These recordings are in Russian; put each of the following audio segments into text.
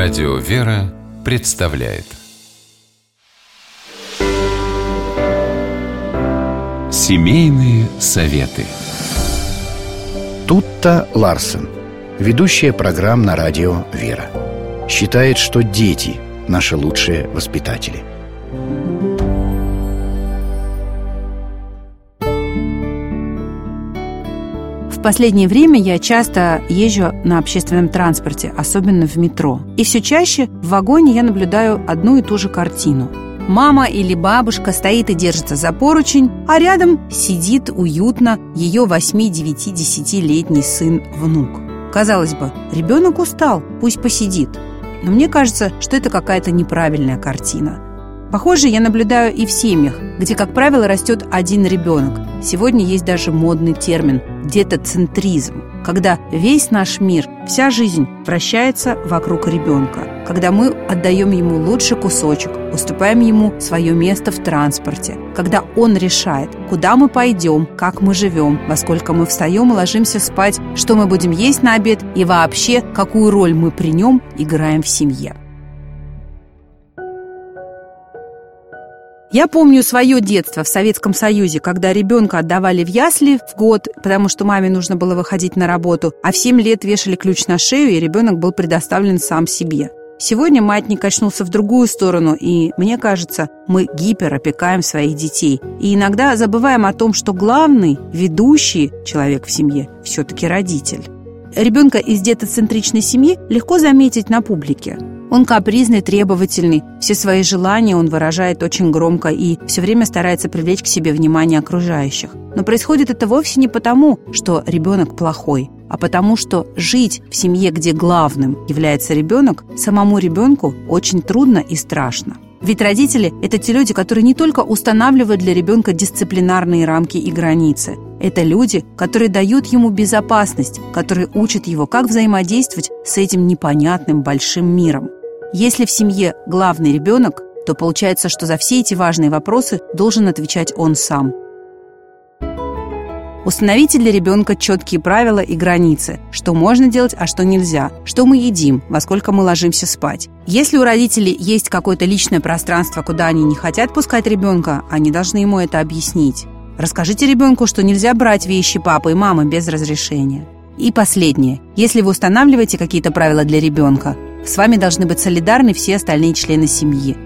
Радио «Вера» представляет. Семейные советы. Тутта Ларсен, ведущая программ на радио «Вера», считает, что дети – наши лучшие воспитатели. Последнее время я часто езжу на общественном транспорте, особенно в метро. И все чаще в вагоне я наблюдаю одну и ту же картину. Мама или бабушка стоит и держится за поручень, а рядом сидит уютно ее 8-9-10-летний сын-внук. Казалось бы, ребенок устал, пусть посидит. Но мне кажется, что это какая-то неправильная картина. Похоже, я наблюдаю и в семьях, где, как правило, растет один ребенок. Сегодня есть даже модный термин детоцентризм, когда весь наш мир, вся жизнь вращается вокруг ребенка, когда мы отдаем ему лучший кусочек, уступаем ему свое место в транспорте, когда он решает, куда мы пойдем, как мы живем, во сколько мы встаем и ложимся спать, что мы будем есть на обед и вообще, какую роль мы при нем играем в семье. Я помню свое детство в Советском Союзе, когда ребенка отдавали в ясли в год, потому что маме нужно было выходить на работу, а в 7 лет вешали ключ на шею, и ребенок был предоставлен сам себе. Сегодня маятник качнулся в другую сторону, и, мне кажется, мы гиперопекаем своих детей. И иногда забываем о том, что главный, ведущий человек в семье все-таки родитель. Ребенка из детоцентричной семьи легко заметить на публике. Он капризный, требовательный, все свои желания он выражает очень громко и все время старается привлечь к себе внимание окружающих. Но происходит это вовсе не потому, что ребенок плохой, а потому что жить в семье, где главным является ребенок, самому ребенку очень трудно и страшно. Ведь родители – это те люди, которые не только устанавливают для ребенка дисциплинарные рамки и границы. Это люди, которые дают ему безопасность, которые учат его, как взаимодействовать с этим непонятным большим миром. Если в семье главный ребенок, то получается, что за все эти важные вопросы должен отвечать он сам. Установите для ребенка четкие правила и границы, что можно делать, а что нельзя, что мы едим, во сколько мы ложимся спать. Если у родителей есть какое-то личное пространство, куда они не хотят пускать ребенка, они должны ему это объяснить. Расскажите ребенку, что нельзя брать вещи папы и мамы без разрешения. И последнее. Если вы устанавливаете какие-то правила для ребенка, с вами должны быть солидарны все остальные члены семьи.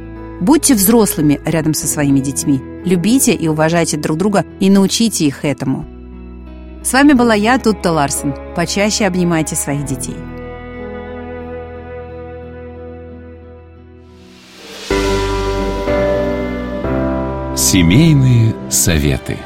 Будьте взрослыми рядом со своими детьми. Любите и уважайте друг друга и научите их этому. С вами была я, Тутта Ларсен. Почаще обнимайте своих детей. Семейные советы.